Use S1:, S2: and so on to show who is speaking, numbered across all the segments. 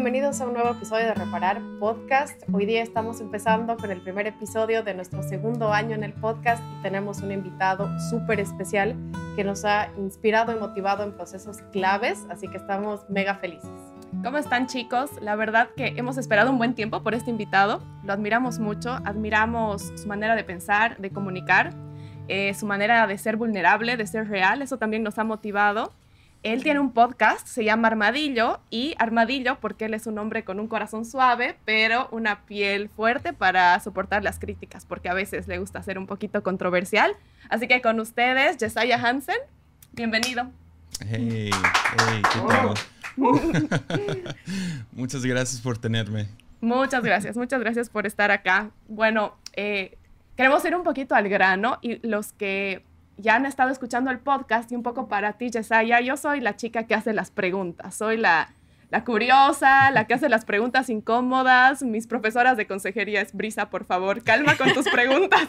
S1: Bienvenidos a un nuevo episodio de Reparar Podcast. Hoy día estamos empezando con el primer episodio de nuestro segundo año en el podcast y tenemos un invitado súper especial que nos ha inspirado y motivado en procesos claves, así que estamos mega felices.
S2: ¿Cómo están chicos? La verdad que hemos esperado un buen tiempo por este invitado, lo admiramos mucho, admiramos su manera de pensar, de comunicar, eh, su manera de ser vulnerable, de ser real, eso también nos ha motivado él tiene un podcast, se llama Armadillo, y Armadillo porque él es un hombre con un corazón suave, pero una piel fuerte para soportar las críticas, porque a veces le gusta ser un poquito controversial. Así que con ustedes, Jesiah Hansen, bienvenido.
S3: Hey, hey, ¿qué tal? muchas gracias por tenerme.
S2: Muchas gracias, muchas gracias por estar acá. Bueno, eh, queremos ir un poquito al grano y los que ya han estado escuchando el podcast y un poco para ti, Yesaya, yo soy la chica que hace las preguntas, soy la, la curiosa, la que hace las preguntas incómodas. Mis profesoras de consejería es Brisa, por favor, calma con tus preguntas.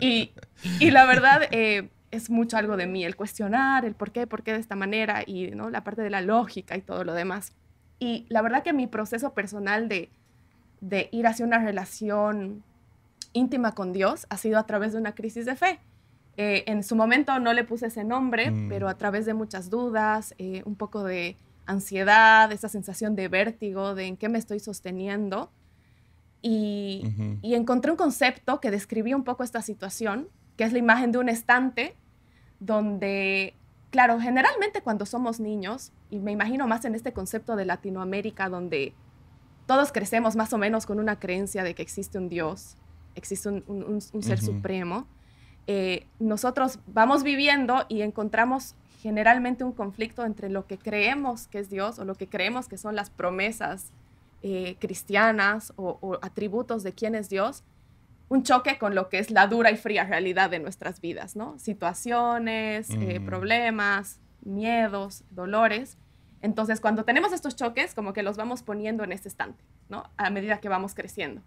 S2: y, y, la verdad eh, es mucho algo de mí, el cuestionar, el por qué, por qué de esta manera y ¿no? la parte de la lógica y todo lo demás. Y la verdad que mi proceso personal de, de ir hacia una relación íntima con Dios ha sido a través de una crisis de fe. Eh, en su momento no le puse ese nombre, mm. pero a través de muchas dudas, eh, un poco de ansiedad, esa sensación de vértigo, de en qué me estoy sosteniendo. Y, y, encontré un concepto que describía un poco esta situación, que es la imagen de un estante donde, claro, generalmente cuando somos niños, y me imagino más en este concepto de Latinoamérica, donde todos crecemos más o menos con una creencia de que existe un Dios, existe un, ser supremo, eh, nosotros vamos viviendo y encontramos generalmente un conflicto entre lo que creemos que es Dios o lo que creemos que son las promesas eh, cristianas o, atributos de quién es Dios, un choque con lo que es la dura y fría realidad de nuestras vidas, ¿no? Situaciones, eh, problemas, miedos, dolores. Entonces, cuando tenemos estos choques, como que los vamos poniendo en este estante, ¿no? A medida que vamos creciendo.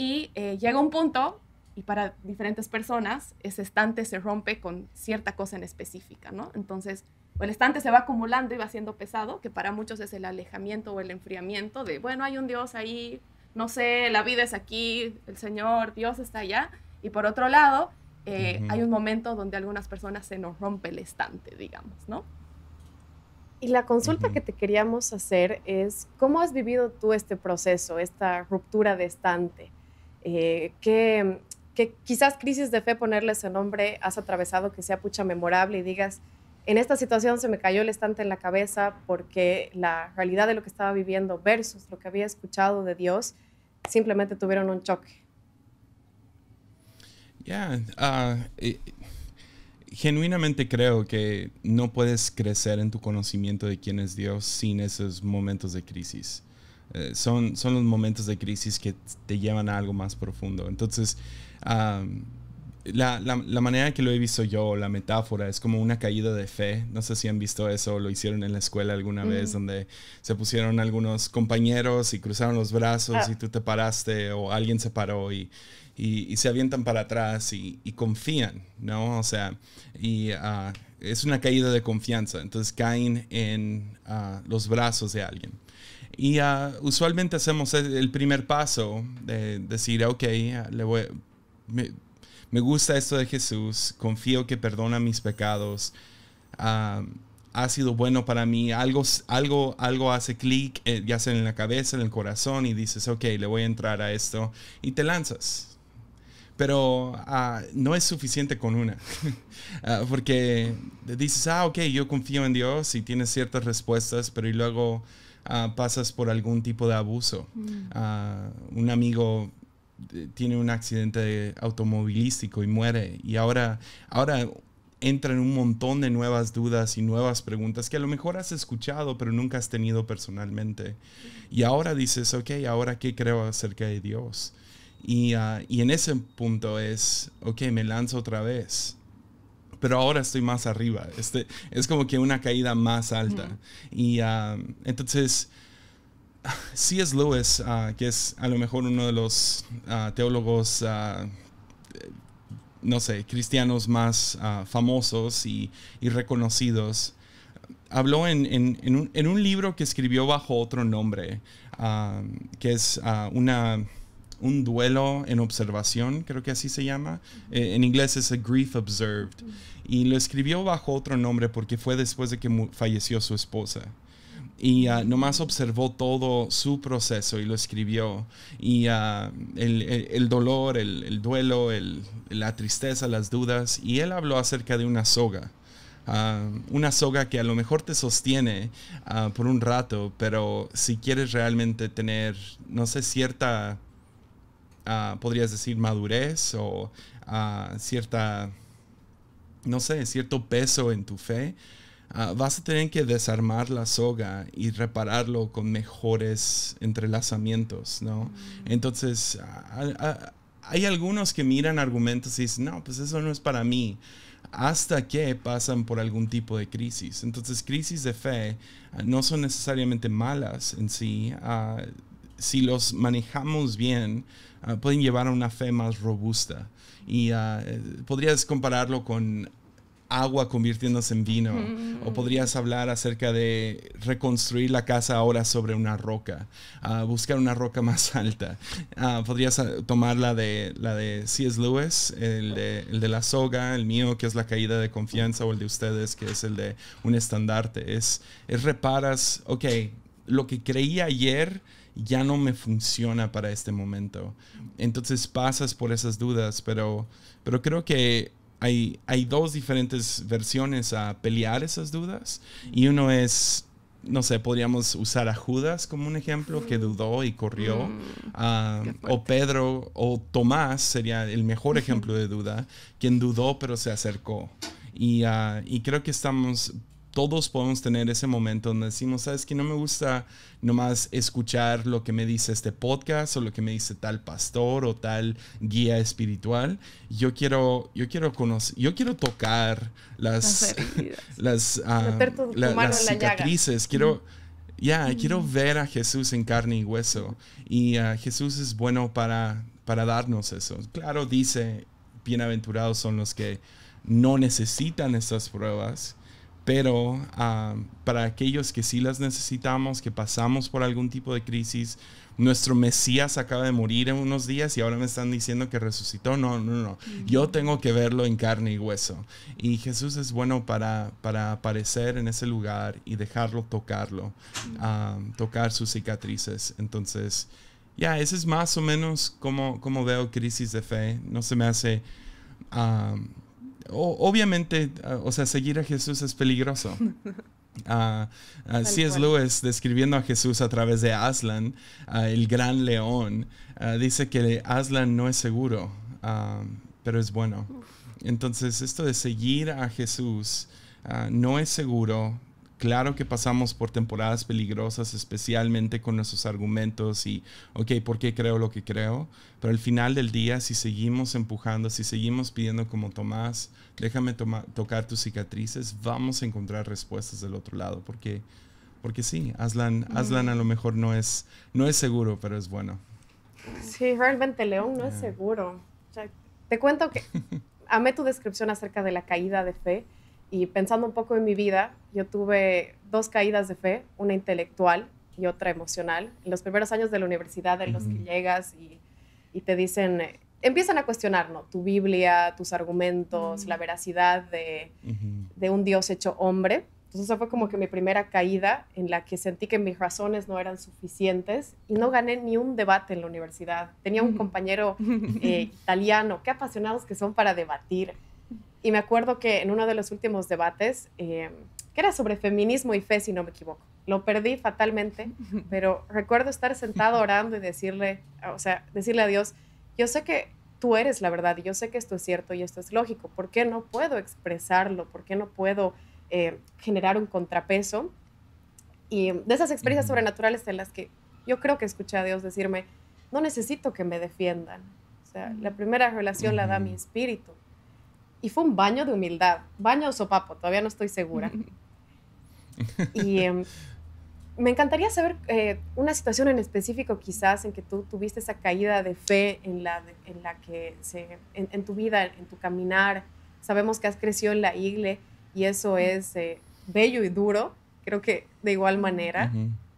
S2: Y eh, llega un punto, y para diferentes personas, ese estante se rompe con cierta cosa en específica, ¿no? Entonces, el estante se va acumulando y va siendo pesado, que para muchos es el alejamiento o el enfriamiento de, bueno, hay un Dios ahí, no sé, la vida es aquí, el Señor, Dios está allá. Y por otro lado, eh, hay un momento donde algunas personas se nos rompe el estante, digamos, ¿no?
S1: Y la consulta que te queríamos hacer es, ¿cómo has vivido tú este proceso, esta ruptura de estante? Eh, ¿qué, quizás crisis de fe ponerle ese nombre has atravesado que sea pucha memorable y digas, en esta situación se me cayó el estante en la cabeza porque la realidad de lo que estaba viviendo versus lo que había escuchado de Dios simplemente tuvieron un choque.
S3: Ya, ah, eh, genuinamente creo que no puedes crecer en tu conocimiento de quién es Dios sin esos momentos de crisis. Eh, son, son los momentos de crisis que te llevan a algo más profundo. Entonces, la, la, manera que lo he visto yo, la metáfora, es como una caída de fe. No sé si han visto eso, lo hicieron en la escuela alguna vez, donde se pusieron algunos compañeros y cruzaron los brazos ah. y tú te paraste o alguien se paró y, y, se avientan para atrás y, confían, ¿no? O sea, y ah, es una caída de confianza. Entonces caen en ah, los brazos de alguien. Y uh, usualmente hacemos el primer paso de decir, ok, le voy, me, gusta esto de Jesús, confío que perdona mis pecados, uh, ha sido bueno para mí, algo, algo, algo hace clic, eh, ya sea en la cabeza, en el corazón, y dices, ok, le voy a entrar a esto, y te lanzas. Pero no es suficiente con una, porque dices, ah, ok, yo confío en Dios y tienes ciertas respuestas, pero y luego Ah, pasas por algún tipo de abuso. Mm. Ah, un amigo eh, tiene un accidente automovilístico y muere y ahora, ahora entran un montón de nuevas dudas y nuevas preguntas que a lo mejor has escuchado pero nunca has tenido personalmente. Y ahora dices, ok, ahora qué creo acerca de Dios. Y, ah, y en ese punto es, ok, me lanzo otra vez pero ahora estoy más arriba. Este, es como que una caída más alta. Y ah, entonces, C.S. Lewis, uh, que es a lo mejor uno de los ah, teólogos, no sé, cristianos más famosos y, y, reconocidos, habló en, un, libro que escribió bajo otro nombre, ah, que es ah, una, un duelo en observación, creo que así se llama. Eh, en inglés es a grief observed. Y lo escribió bajo otro nombre porque fue después de que falleció su esposa y uh, nomás observó todo su proceso y lo escribió. Y uh, el, dolor, el, duelo, la tristeza, las dudas. Y él habló acerca de una soga. Uh, una soga que a lo mejor te sostiene por un rato, pero si quieres realmente tener, no sé, cierta, podrías decir, madurez o cierta, no sé, cierto peso en tu fe, Ah, vas a tener que desarmar la soga y repararlo con mejores entrelazamientos, ¿no? Mm. Entonces, hay algunos que miran argumentos y dicen, no, pues eso no es para mí, hasta que pasan por algún tipo de crisis. Entonces, crisis de fe no son necesariamente malas en sí. Ah, si los manejamos bien, pueden llevar a una fe más robusta. Y podrías compararlo con agua convirtiéndose en vino. O podrías hablar acerca de reconstruir la casa ahora sobre una roca, uh, buscar una roca más alta. Uh, podrías ah, tomar la de, la de C.S. Lewis, el de, el de, la soga, el mío que es la caída de confianza, o el de ustedes que es el de un estandarte. Es, es reparas, ok, lo que creí ayer ya no me funciona para este momento. Entonces pasas por esas dudas, pero, pero creo que hay, hay dos diferentes versiones a pelear esas dudas. Y uno es, no sé, podríamos usar a Judas como un ejemplo, que dudó y corrió. Mm, ah, o Pedro o Tomás sería el mejor ejemplo de duda, quien dudó pero se acercó. Y, uh, y creo que estamos todos podemos tener ese momento donde decimos, sabes que no me gusta nomás escuchar lo que me dice este podcast o lo que me dice tal pastor o tal guía espiritual. Yo quiero, yo quiero conocer, yo quiero tocar las, las, las cicatrices. Quiero, ya, quiero ver a Jesús en carne y hueso. Y uh, Jesús es bueno para, para darnos eso. Claro, dice, bienaventurados son los que no necesitan estas pruebas pero ah, para aquellos que sí las necesitamos, que pasamos por algún tipo de crisis, nuestro Mesías acaba de morir en unos días y ahora me están diciendo que resucitó. No, no, no. Yo tengo que verlo en carne y hueso. Y Jesús es bueno para, para aparecer en ese lugar y dejarlo tocarlo, ah, tocar sus cicatrices. Entonces, ya, ese es más o menos como, como veo crisis de fe. No se me hace... Ah, obviamente, ah, o sea, seguir a Jesús es peligroso. Uh, uh, C.S. Lewis, describiendo a Jesús a través de Aslan, el gran león, dice que Aslan no es seguro, pero es bueno. Entonces, esto de seguir a Jesús no es seguro, Claro que pasamos por temporadas peligrosas, especialmente con nuestros argumentos y, ok, ¿por qué creo lo que creo? Pero al final del día, si seguimos empujando, si seguimos pidiendo como Tomás, déjame tocar tus cicatrices, vamos a encontrar respuestas del otro lado, porque, porque sí, Aslan, Aslan a lo mejor no es, no es seguro, pero es bueno.
S1: Sí, realmente León no es seguro. te cuento que amé tu descripción acerca de la caída de fe y pensando un poco en mi vida, yo tuve dos caídas de fe, una intelectual y otra emocional. En los primeros años de la universidad en los que llegas y, y te dicen, empiezan a cuestionar, ¿no? Tu Biblia, tus argumentos, la veracidad de, de, un Dios hecho hombre. Entonces, esa fue como que mi primera caída en la que sentí que mis razones no eran suficientes y no gané ni un debate en la universidad. Tenía un compañero eh, italiano, qué apasionados que son para debatir. Y me acuerdo que en uno de los últimos debates, eh, que era sobre feminismo y fe, si no me equivoco, lo perdí fatalmente, pero recuerdo estar sentado orando y decirle, o sea, decirle a Dios, yo sé que tú eres la verdad y yo sé que esto es cierto y esto es lógico, ¿por qué no puedo expresarlo? ¿Por qué no puedo eh, generar un contrapeso? Y de esas experiencias sobrenaturales en las que yo creo que escuché a Dios decirme, no necesito que me defiendan. O sea, la primera relación la da mi espíritu y fue un baño de humildad, baño o sopapo, todavía no estoy segura. y em, me encantaría saber eh, una situación en específico quizás en que tú tuviste esa caída de fe en la, en la que se, en, tu vida, en tu caminar. Sabemos que has crecido en la iglesia y eso es eh, bello y duro, creo que de igual manera.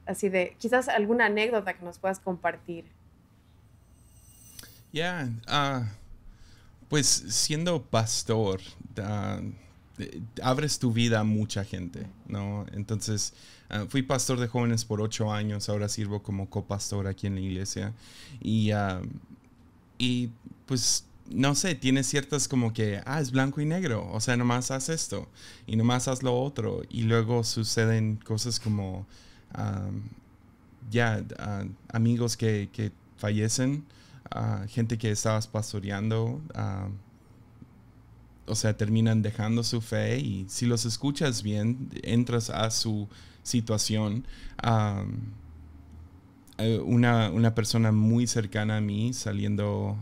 S1: Así de, quizás alguna anécdota que nos puedas compartir.
S3: Ya, ah, pues siendo pastor, abres tu vida a mucha gente, ¿no? Entonces, ah, fui pastor de jóvenes por ocho años, ahora sirvo como copastor aquí en la iglesia. Y, ah, y pues no sé, tienes ciertas como que, ah, es blanco y negro, o sea, nomás haz esto y nomás haz lo otro. Y luego suceden cosas como, ya, amigos que, que fallecen, gente que estabas pastoreando, o sea, terminan dejando su fe y si los escuchas bien, entras a su situación. Eh, una, una, persona muy cercana a mí saliendo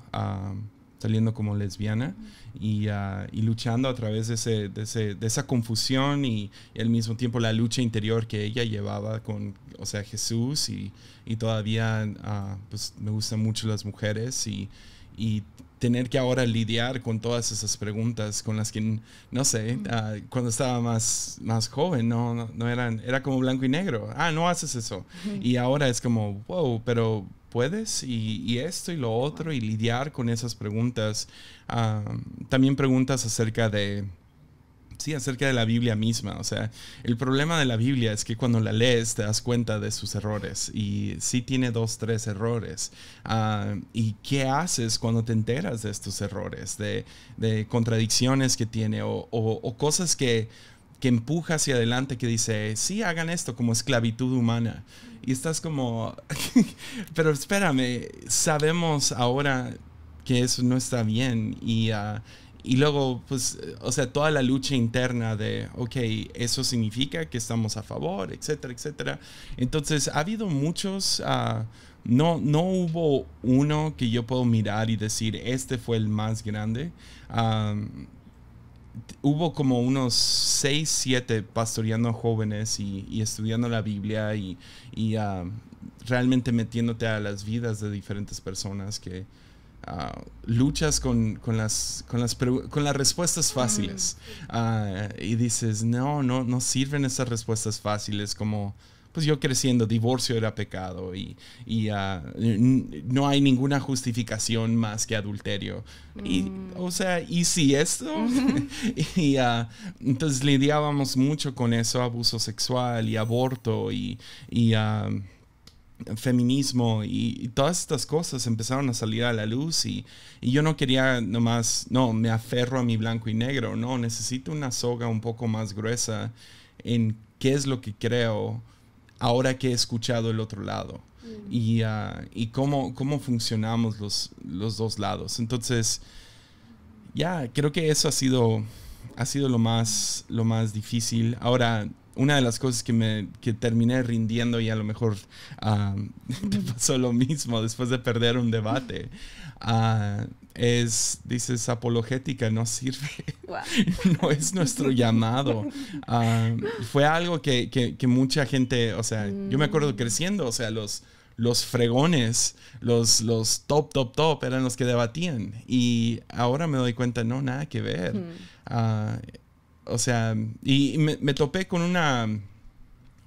S3: saliendo como lesbiana y, uh, y, luchando a través de, ese, de, ese, de esa confusión y, al mismo tiempo la lucha interior que ella llevaba con, o sea, Jesús y, y todavía uh, pues me gustan mucho las mujeres y, y tener que ahora lidiar con todas esas preguntas con las que, no sé, uh, cuando estaba más, más joven, no, no, eran, era como blanco y negro. Ah, no haces eso. Y ahora es como, wow, pero puedes y, esto y lo otro y lidiar con esas preguntas. También preguntas acerca de, sí, acerca de la Biblia misma. O sea, el problema de la Biblia es que cuando la lees te das cuenta de sus errores y sí tiene dos, tres errores. ¿Y qué haces cuando te enteras de estos errores, de, contradicciones que tiene o, cosas que que empuja hacia adelante, que dice, sí, hagan esto como esclavitud humana. Y estás como, pero espérame, sabemos ahora que eso no está bien y, uh, y luego, pues, o sea, toda la lucha interna de, ok, eso significa que estamos a favor, etcétera, etcétera. Entonces, ha habido muchos, uh, no, no hubo uno que yo puedo mirar y decir, este fue el más grande. Um, hubo como unos 6, 7 pastoreando jóvenes y, estudiando la Biblia y, ah, realmente metiéndote a las vidas de diferentes personas que ah, luchas con, las, con, las con las respuestas fáciles. Ah, y dices, no, no, no sirven esas respuestas fáciles como pues yo creciendo, divorcio era pecado y, ah, no hay ninguna justificación más que adulterio. Y, mm. o sea, ¿y si esto? y uh, entonces lidiábamos mucho con eso, abuso sexual y aborto y, ah, feminismo y, todas estas cosas empezaron a salir a la luz y, y, yo no quería nomás, no, me aferro a mi blanco y negro, no, necesito una soga un poco más gruesa en qué es lo que creo ahora que he escuchado el otro lado mm. y, ah, y cómo, cómo funcionamos los, los dos lados. Entonces, ya, creo que eso ha sido, ha sido lo, más, lo más difícil. Ahora, una de las cosas que me que terminé rindiendo y a lo mejor ah, te pasó lo mismo después de perder un debate uh, es, dices, apologética, no sirve. no es nuestro llamado. Fue algo que, que, mucha gente, o sea, yo me acuerdo mm. creciendo, o sea, los, los fregones, los, los top, top, top eran los que debatían. Y ahora me doy cuenta, no, nada que ver. Mm. Ah, o sea, y me, me, topé con una,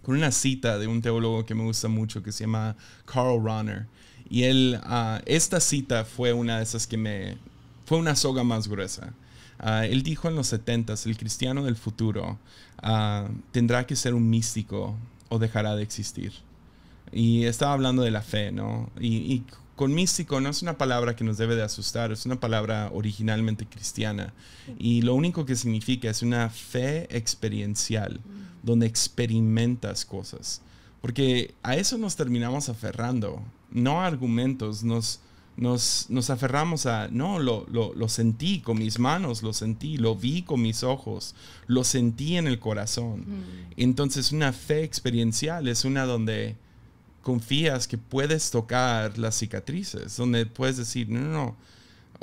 S3: con una cita de un teólogo que me gusta mucho que se llama Carl Rahner. Y él, ah, esta cita fue una de esas que me, fue una soga más gruesa. Ah, él dijo en los 70 el cristiano del futuro ah, tendrá que ser un místico o dejará de existir. Y estaba hablando de la fe, ¿no? Y, con místico no es una palabra que nos debe de asustar, es una palabra originalmente cristiana. Y lo único que significa es una fe experiencial, donde experimentas cosas. Porque a eso nos terminamos aferrando no argumentos, nos, nos, nos aferramos a, no, lo, lo, lo, sentí con mis manos, lo sentí, lo vi con mis ojos, lo sentí en el corazón. Mm. Entonces una fe experiencial es una donde confías que puedes tocar las cicatrices, donde puedes decir, no, no, no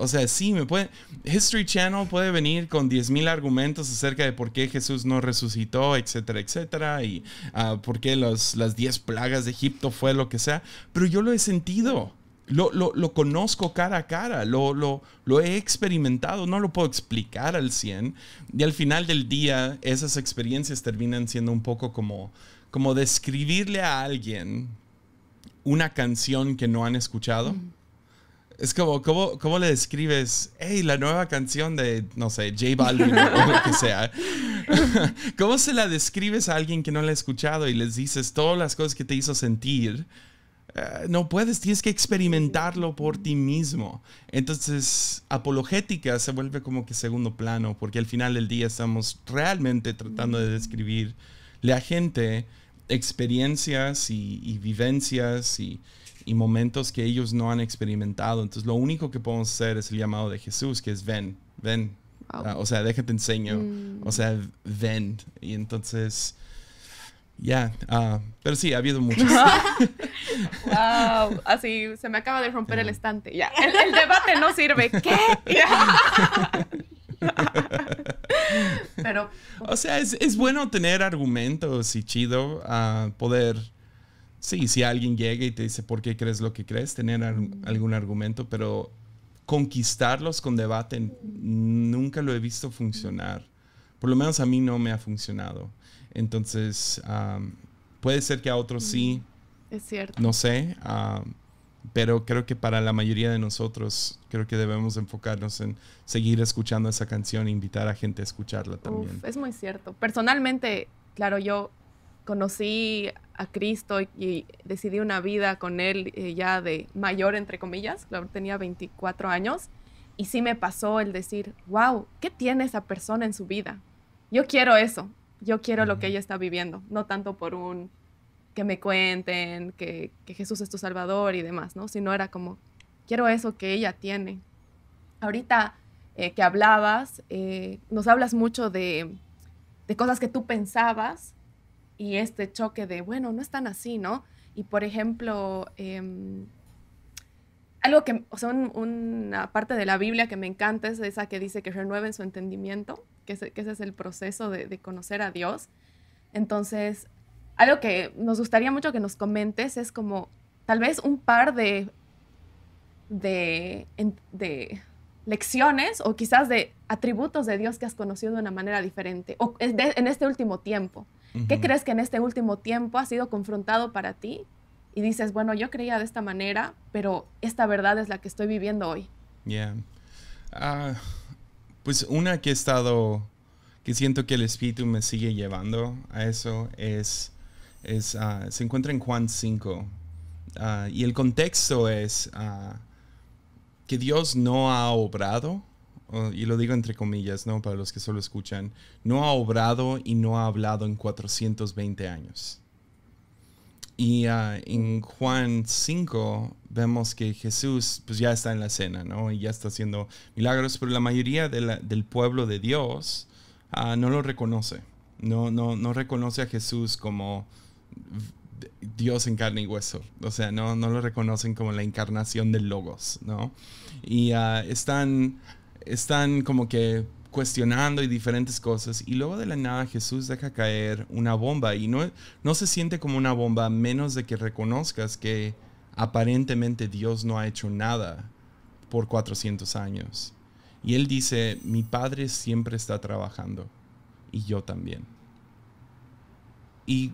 S3: o sea, sí, me puede. History Channel puede venir con 10.000 argumentos acerca de por qué Jesús no resucitó, etcétera, etcétera, y uh, por qué los, las 10 plagas de Egipto fue lo que sea, pero yo lo he sentido. lo, lo, lo, conozco cara a cara, lo, lo, lo, he experimentado, no lo puedo explicar al 100. Y al final del día, esas experiencias terminan siendo un poco como, como describirle a alguien una canción que no han escuchado. Es como, ¿cómo, ¿cómo, le describes, hey, la nueva canción de, no sé, J Balvin o lo que sea? ¿Cómo se la describes a alguien que no la ha escuchado y les dices todas las cosas que te hizo sentir? Eh, no puedes, tienes que experimentarlo por ti mismo. Entonces, apologética se vuelve como que segundo plano, porque al final del día estamos realmente tratando de describirle a gente experiencias y, vivencias y, momentos que ellos no han experimentado. Entonces, lo único que podemos hacer es el llamado de Jesús, que es ven, ven. Ah, o sea, déjate enseño. Mm. O sea, ven. Y entonces ya, ah, pero sí, ha habido muchos.
S2: wow, así se me acaba de romper el estante. Ya, el, debate no sirve. ¿Qué? pero.
S3: O sea, es, bueno tener argumentos y chido a poder. Sí, si alguien llega y te dice por qué crees lo que crees, tener algún argumento, pero conquistarlos con debate nunca lo he visto funcionar. Por lo menos a mí no me ha funcionado. Entonces, puede ser que a otros sí.
S2: Es cierto.
S3: No sé, pero creo que para la mayoría de nosotros, creo que debemos enfocarnos en seguir escuchando esa canción e invitar a gente a escucharla también.
S2: es muy cierto. Personalmente, claro, yo conocí a Cristo y decidí una vida con Él eh, ya de mayor, entre comillas, claro, tenía 24 años, y sí me pasó el decir, wow, ¿qué tiene esa persona en su vida? Yo quiero eso, yo quiero lo que ella está viviendo, no tanto por un que me cuenten, que, Jesús es tu Salvador y demás, ¿no? Sino era como, quiero eso que ella tiene. Ahorita eh, que hablabas, eh, nos hablas mucho de, cosas que tú pensabas y este choque de, bueno, no es tan así, ¿no? Y por ejemplo, em, algo que, o sea, una parte de la Biblia que me encanta es esa que dice que renueven su entendimiento que ese, es el proceso de, conocer a Dios. Entonces, algo que nos gustaría mucho que nos comentes es como tal vez un par de, de, lecciones o quizás de atributos de Dios que has conocido de una manera diferente o en este último tiempo. ¿Qué crees que en este último tiempo ha sido confrontado para ti? Y dices, bueno, yo creía de esta manera, pero esta verdad es la que estoy viviendo hoy.
S3: Yeah. Ah, pues una que he estado, que siento que el Espíritu me sigue llevando a eso, es, es ah, se encuentra en Juan 5. Ah, y el contexto es que Dios no ha obrado, y lo digo entre comillas, ¿no? Para los que solo escuchan, no ha obrado y no ha hablado en 420 años. Y en Juan 5 vemos que Jesús pues ya está en la cena, ¿no? Y ya está haciendo milagros, pero la mayoría del pueblo de Dios ah, no lo reconoce. No, no, no reconoce a Jesús como Dios en carne y hueso. O sea, no, no lo reconocen como la encarnación del Logos, ¿no? Y ah, están, están como que cuestionando y diferentes cosas. Y luego de la nada Jesús deja caer una bomba y no, no se siente como una bomba menos de que reconozcas que aparentemente Dios no ha hecho nada por 400 años. Y él dice, mi padre siempre está trabajando y yo también. Y,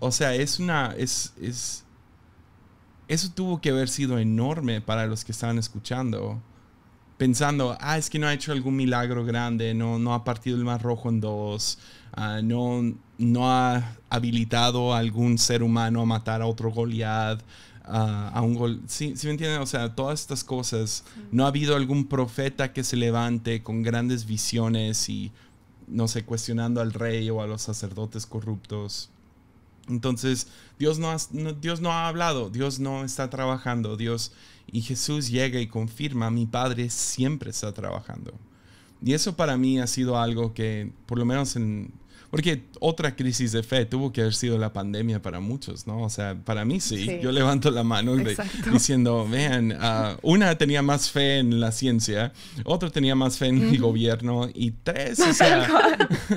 S3: o sea, es una, es, es, eso tuvo que haber sido enorme para los que estaban escuchando pensando, ah, es que no ha hecho algún milagro grande, no, no ha partido el mar rojo en dos, ah, no, no ha habilitado a algún ser humano a matar a otro Goliath, ah, a un gol. ¿Sí, me entienden? O sea, todas estas cosas. No ha habido algún profeta que se levante con grandes visiones y, no sé, cuestionando al rey o a los sacerdotes corruptos. Entonces, Dios no, Dios no ha hablado, Dios no está trabajando, Dios y Jesús llega y confirma, mi Padre siempre está trabajando. Y eso para mí ha sido algo que, por lo menos en... Porque otra crisis de fe tuvo que haber sido la pandemia para muchos, ¿no? O sea, para mí sí. Yo levanto la mano diciendo, vean, ah, una tenía más fe en la ciencia, otra tenía más fe en el gobierno y tres, o sea,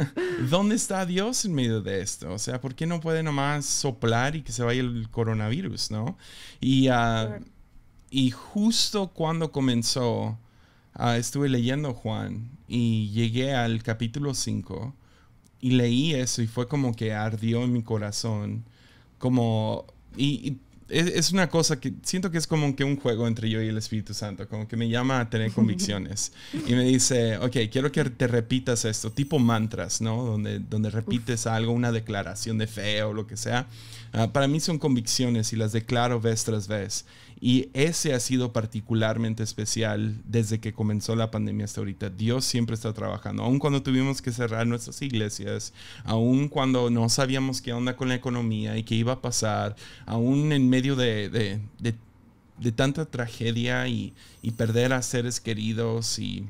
S3: ¿dónde está Dios en medio de esto? O sea, ¿por qué no puede nomás soplar y que se vaya el coronavirus, ¿no? Y... Uh, y justo cuando comenzó, ah, estuve leyendo Juan y llegué al capítulo 5 y leí eso y fue como que ardió en mi corazón. Como, y es, una cosa que siento que es como que un juego entre yo y el Espíritu Santo, como que me llama a tener convicciones y me dice, ok, quiero que te repitas esto, tipo mantras, ¿no? Donde, donde repites algo, una declaración de fe o lo que sea. Ah, para mí son convicciones y las declaro vez tras vez. Y ese ha sido particularmente especial desde que comenzó la pandemia hasta ahorita. Dios siempre está trabajando, aun cuando tuvimos que cerrar nuestras iglesias, aun cuando no sabíamos qué onda con la economía y qué iba a pasar, aún en medio de, de, de, tanta tragedia y, y, perder a seres queridos y...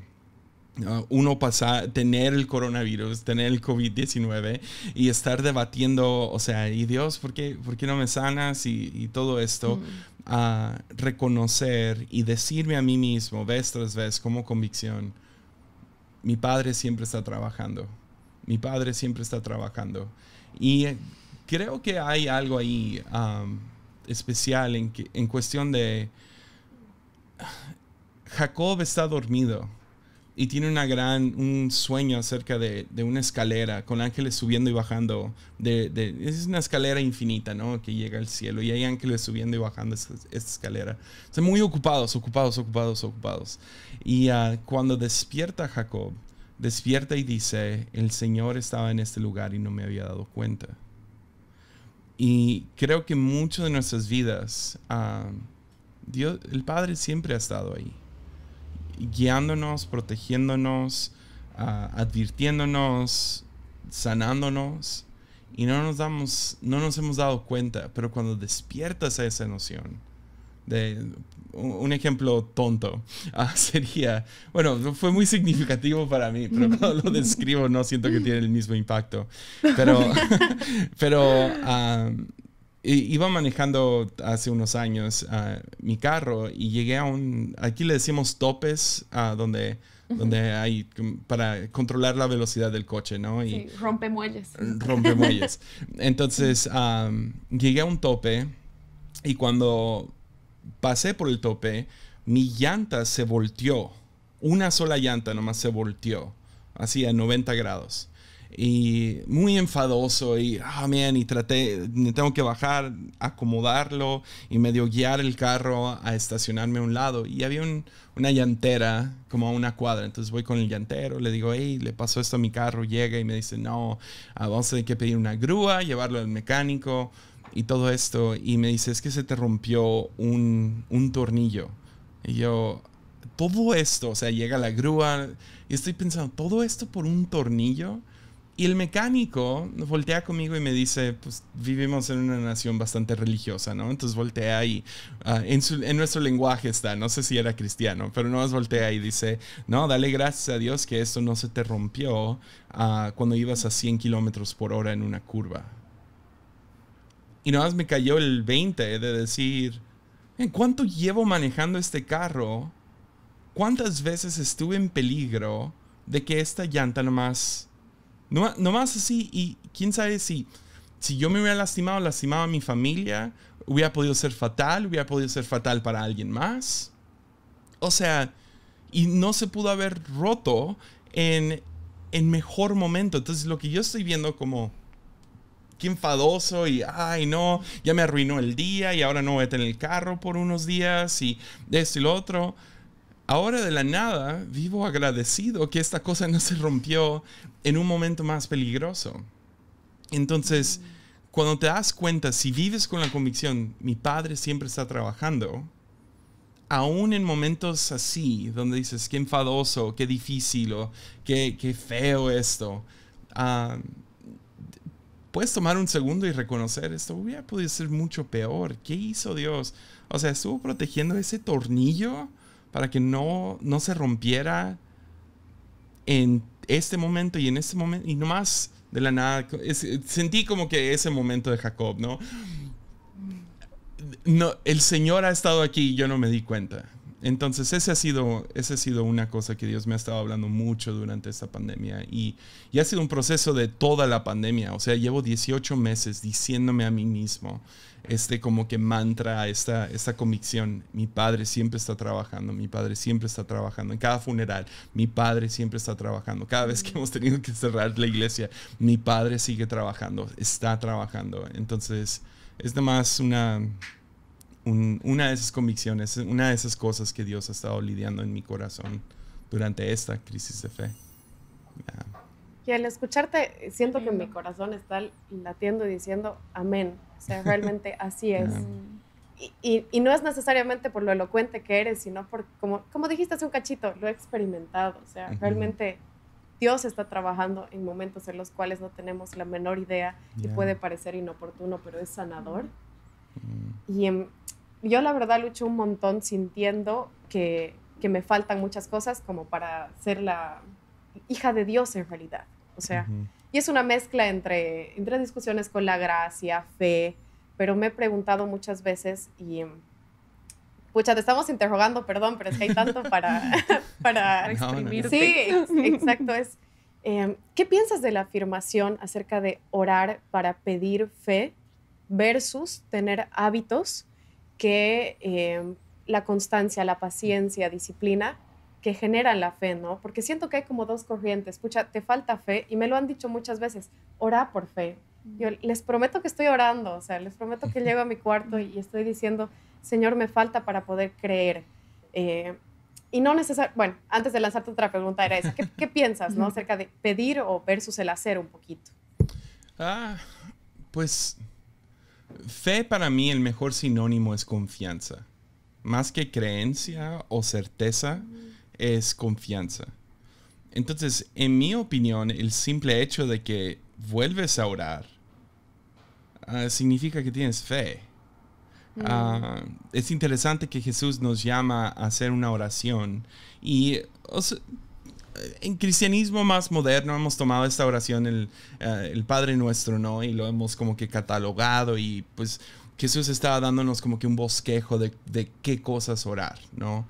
S3: Uh, uno pasar, tener el coronavirus, tener el COVID-19 y estar debatiendo, o sea, y Dios, ¿por qué, por qué no me sanas? Y, y todo esto. Mm a reconocer y decirme a mí mismo vez tras vez como convicción, mi padre siempre está trabajando, mi padre siempre está trabajando. Y creo que hay algo ahí especial en, en cuestión de Jacob está dormido y tiene una gran, un sueño acerca de, de, una escalera con ángeles subiendo y bajando. De, es una escalera infinita, ¿no? Que llega al cielo y hay ángeles subiendo y bajando esta, escalera. Están muy ocupados, ocupados, ocupados, ocupados. Y uh, cuando despierta Jacob, despierta y dice, el Señor estaba en este lugar y no me había dado cuenta. Y creo que mucho de nuestras vidas, uh, Dios, el Padre siempre ha estado ahí guiándonos, protegiéndonos, ah, advirtiéndonos, sanándonos. Y no nos damos, no nos hemos dado cuenta, pero cuando despiertas a esa noción, de un ejemplo tonto ah, sería, bueno, fue muy significativo para mí, pero cuando lo describo no siento que tiene el mismo impacto, pero, pero ah, iba manejando hace unos años uh, mi carro y llegué a un, aquí le decimos topes, uh, donde, donde hay para controlar la velocidad del coche, ¿no?
S2: Y sí, rompemuelles.
S3: Rompemuelles. Entonces llegué a un tope y cuando pasé por el tope, mi llanta se volteó. Una sola llanta nomás se volteó, así a 90 grados y muy enfadoso y, ah, y traté, tengo que bajar, acomodarlo y medio guiar el carro a estacionarme a un lado y había una llantera como a una cuadra, entonces voy con el llantero, le digo, hey, le pasó esto a mi carro, llega y me dice, no, ah, vamos a tener que pedir una grúa, llevarlo al mecánico y todo esto y me dice, es que se te rompió un, un tornillo y yo, todo esto, o sea, llega la grúa y estoy pensando, todo esto por un tornillo y el mecánico voltea conmigo y me dice, pues vivimos en una nación bastante religiosa, ¿no? Entonces voltea y ah, en, nuestro lenguaje está, no sé si era cristiano, pero no voltea y dice, no, dale gracias a Dios que esto no se te rompió uh, cuando ibas a 100 kilómetros por hora en una curva. Y nada más me cayó el 20 de decir, ¿en cuánto llevo manejando este carro? ¿Cuántas veces estuve en peligro de que esta llanta nomás no, más así, y quién sabe si, si yo me hubiera lastimado, lastimado a mi familia, hubiera podido ser fatal, hubiera podido ser fatal para alguien más. O sea, y no se pudo haber roto en, en mejor momento. Entonces, lo que yo estoy viendo como qué enfadoso y ay no, ya me arruinó el día y ahora no voy a tener el carro por unos días y esto y lo otro ahora de la nada vivo agradecido que esta cosa no se rompió en un momento más peligroso. Entonces, cuando te das cuenta, si vives con la convicción, mi padre siempre está trabajando, aún en momentos así, donde dices, qué enfadoso, qué difícil o qué, feo esto, ah, puedes tomar un segundo y reconocer esto hubiera podido ser mucho peor. ¿Qué hizo Dios? O sea, estuvo protegiendo ese tornillo para que no, no se rompiera en este momento y en este momento y nomás de la nada sentí como que ese momento de Jacob, ¿no? No, el Señor ha estado aquí y yo no me di cuenta. entonces, ese ha, sido, ha sido una cosa que Dios me ha estado hablando mucho durante esta pandemia y, y, ha sido un proceso de toda la pandemia. O sea, llevo 18 meses diciéndome a mí mismo, este como que mantra, esta, esta convicción. Mi padre siempre está trabajando, mi padre siempre está trabajando. En cada funeral, mi padre siempre está trabajando. Cada vez que hemos tenido que cerrar la iglesia, mi padre sigue trabajando, está trabajando. Entonces, es más una una de esas convicciones, una de esas cosas que Dios ha estado lidiando en mi corazón durante esta crisis de fe.
S1: Y al escucharte, siento que mi corazón está latiendo y diciendo, amén. O sea, realmente así es. Y, y, no es necesariamente por lo elocuente que eres, sino por, como, como dijiste hace un cachito, lo he experimentado. O sea, realmente Dios está trabajando en momentos en los cuales no tenemos la menor idea y puede parecer inoportuno, pero es sanador. Y en, yo la verdad lucho un montón sintiendo que, que, me faltan muchas cosas como para ser la hija de Dios en realidad. O sea, y es una mezcla entre, entre discusiones con la gracia, fe, pero me he preguntado muchas veces y... Pucha, te estamos interrogando, perdón, pero es que hay tanto para, para exprimirte. Sí, exacto. Es, em, ¿Qué piensas de la afirmación acerca de orar para pedir fe versus tener hábitos que em, la constancia, la paciencia, disciplina que generan la fe, ¿no? Porque siento que hay como dos corrientes. Escucha, te falta fe y me lo han dicho muchas veces, ora por fe. Yo les prometo que estoy orando, o sea, les prometo que llego a mi cuarto y estoy diciendo, Señor, me falta para poder creer. Eh, y no necesariamente, bueno, antes de lanzarte otra pregunta era esa, ¿qué, piensas, no? Acerca de pedir o versus el hacer un poquito.
S3: Ah, pues Fe para mí el mejor sinónimo es confianza. Más que creencia o certeza, es confianza. Entonces, en mi opinión, el simple hecho de que vuelves a orar ah, significa que tienes fe. Mm. Ah, es interesante que Jesús nos llama a hacer una oración y en cristianismo más moderno hemos tomado esta oración, el, eh, el, Padre Nuestro, ¿no? Y lo hemos como que catalogado y pues Jesús estaba dándonos como que un bosquejo de, de qué cosas orar, ¿no?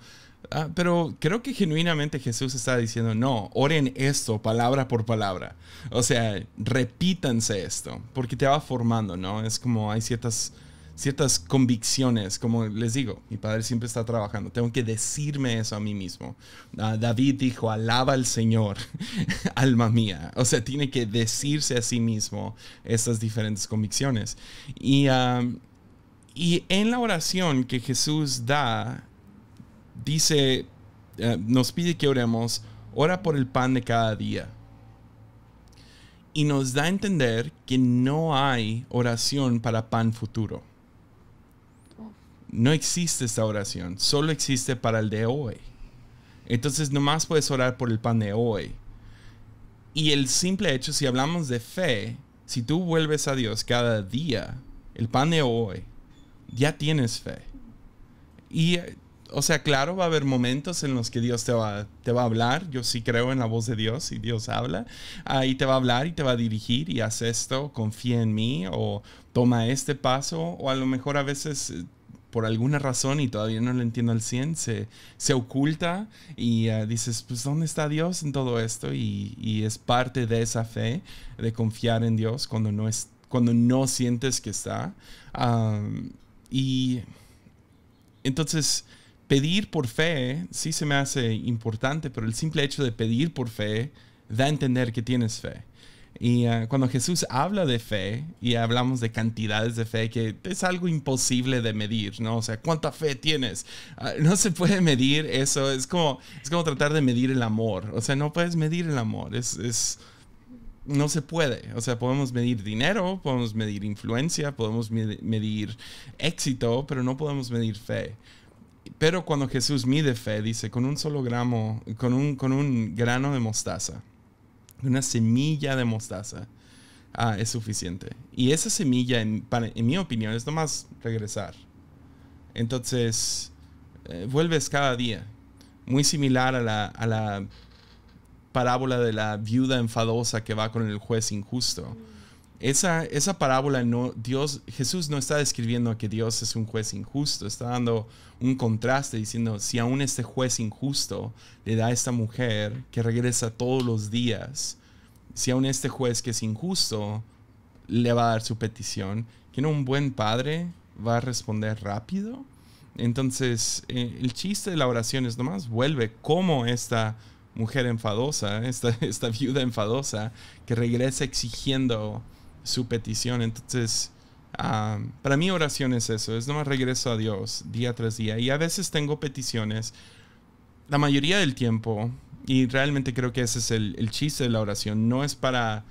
S3: Ah, pero creo que genuinamente Jesús está diciendo, no, oren esto palabra por palabra. O sea, repítanse esto, porque te va formando, ¿no? Es como hay ciertas ciertas convicciones, como les digo, mi padre siempre está trabajando, tengo que decirme eso a mí mismo. Ah, David dijo, alaba al Señor, alma mía. O sea, tiene que decirse a sí mismo estas diferentes convicciones. Y, y en la oración que Jesús da, dice, eh, nos pide que oremos, ora por el pan de cada día. Y nos da a entender que no hay oración para pan futuro no existe esta oración, solo existe para el de hoy. Entonces nomás puedes orar por el pan de hoy. Y el simple hecho, si hablamos de fe, si tú vuelves a Dios cada día, el pan de hoy, ya tienes fe. Y, o sea, claro, va a haber momentos en los que Dios te va, te va a hablar. Yo sí creo en la voz de Dios y Dios habla. Ahí te va a hablar y te va a dirigir y haz esto, confía en mí o toma este paso. O a lo mejor a veces por alguna razón, y todavía no lo entiendo al 100, se, se oculta y uh, dices, pues ¿dónde está Dios en todo esto? Y, y, es parte de esa fe, de confiar en Dios cuando no, es, cuando no sientes que está. Y entonces, pedir por fe sí se me hace importante, pero el simple hecho de pedir por fe da a entender que tienes fe. Y ah, cuando Jesús habla de fe y hablamos de cantidades de fe, que es algo imposible de medir, ¿no? O sea, ¿cuánta fe tienes? Ah, no se puede medir eso, es como, es como tratar de medir el amor, o sea, no puedes medir el amor, es, es no se puede, o sea, podemos medir dinero, podemos medir influencia, podemos medir éxito, pero no podemos medir fe. Pero cuando Jesús mide fe, dice, con un solo gramo, con un, con un grano de mostaza una semilla de mostaza ah, es suficiente. Y esa semilla, en, mi opinión, es nomás regresar. Entonces, eh, vuelves cada día. Muy similar a la, a la parábola de la viuda enfadosa que va con el juez injusto. Esa, esa parábola no, Dios, Jesús no está describiendo que Dios es un juez injusto, está dando un contraste diciendo, si aún este juez injusto le da a esta mujer que regresa todos los días, si aún este juez que es injusto le va a dar su petición, que no un buen padre va a responder rápido. Entonces, eh, el chiste de la oración es nomás vuelve como esta mujer enfadosa, esta, esta viuda enfadosa, que regresa exigiendo su petición. Entonces, ah, para mí oración es eso, es nomás regreso a Dios día tras día. Y a veces tengo peticiones, la mayoría del tiempo, y realmente creo que ese es el, el chiste de la oración, no es para...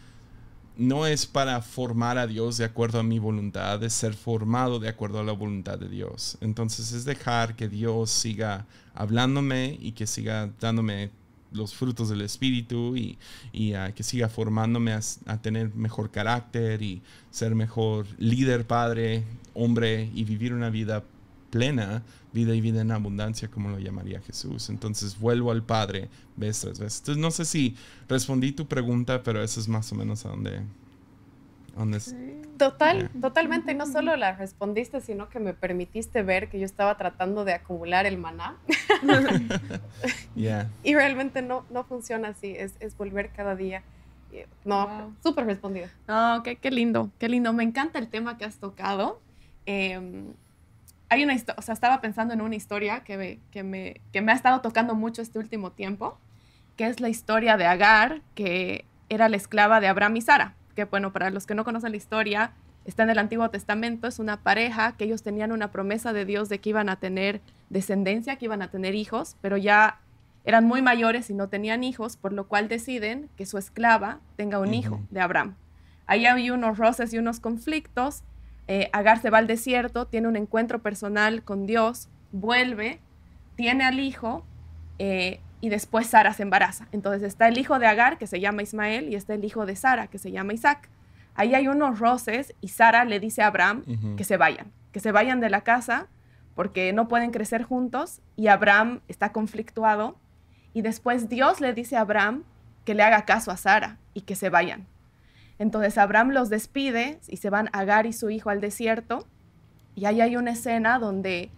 S3: No es para formar a Dios de acuerdo a mi voluntad, es ser formado de acuerdo a la voluntad de Dios. Entonces es dejar que Dios siga hablándome y que siga dándome los frutos del Espíritu y, que siga formándome a, tener mejor carácter y ser mejor líder, padre, hombre y vivir una vida plena, vida y vida en abundancia, como lo llamaría Jesús. Entonces vuelvo al Padre vez tras vez. Entonces no sé si respondí tu pregunta, pero eso es más o menos a donde
S1: Total, totalmente. No solo la respondiste, sino que me permitiste ver que yo estaba tratando de acumular el maná. Y realmente no, no funciona así, es, es volver cada día. No, súper respondido.
S2: No, qué, qué, lindo, qué lindo. Me encanta el tema que has tocado. Em, hay una o sea, estaba pensando en una historia que me, que, me, que me ha estado tocando mucho este último tiempo, que es la historia de Agar, que era la esclava de Abraham y Sara que bueno, para los que no conocen la historia, está en el Antiguo Testamento, es una pareja que ellos tenían una promesa de Dios de que iban a tener descendencia, que iban a tener hijos, pero ya eran muy mayores y no tenían hijos, por lo cual deciden que su esclava tenga un hijo de Abraham. Ahí hay unos roces y unos conflictos. Eh, Agar se va al desierto, tiene un encuentro personal con Dios, vuelve, tiene al hijo, eh, y después Sara se embaraza. Entonces está el hijo de Agar, que se llama Ismael, y está el hijo de Sara, que se llama Isaac. Ahí hay unos roces y Sara le dice a Abraham que se vayan, que se vayan de la casa porque no pueden crecer juntos y Abraham está conflictuado. Y después Dios le dice a Abraham que le haga caso a Sara y que se vayan. Entonces Abraham los despide y se van Agar y su hijo al desierto. Y ahí hay una escena donde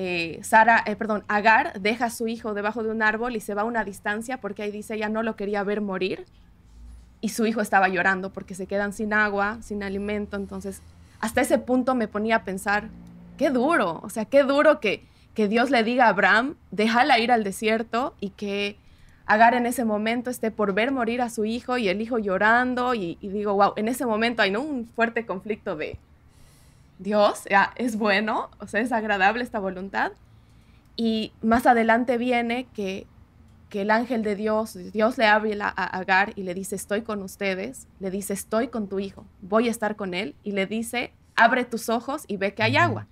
S2: eh, Sara, eh, perdón, Agar deja a su hijo debajo de un árbol y se va a una distancia porque ahí dice ella no lo quería ver morir y su hijo estaba llorando porque se quedan sin agua, sin alimento. Entonces, hasta ese punto me ponía a pensar, qué duro, o sea, qué duro que, que Dios le diga a Abraham, déjala ir al desierto y que Agar en ese momento esté por ver morir a su hijo y el hijo llorando y, y digo, wow, en ese momento hay ¿no? un fuerte conflicto de, Dios es bueno, o sea, es agradable esta voluntad. Y más adelante viene que, que el ángel de Dios, Dios le habla a Agar y le dice, estoy con ustedes, le dice, estoy con tu hijo, voy a estar con él, y le dice, abre tus ojos y ve que hay agua.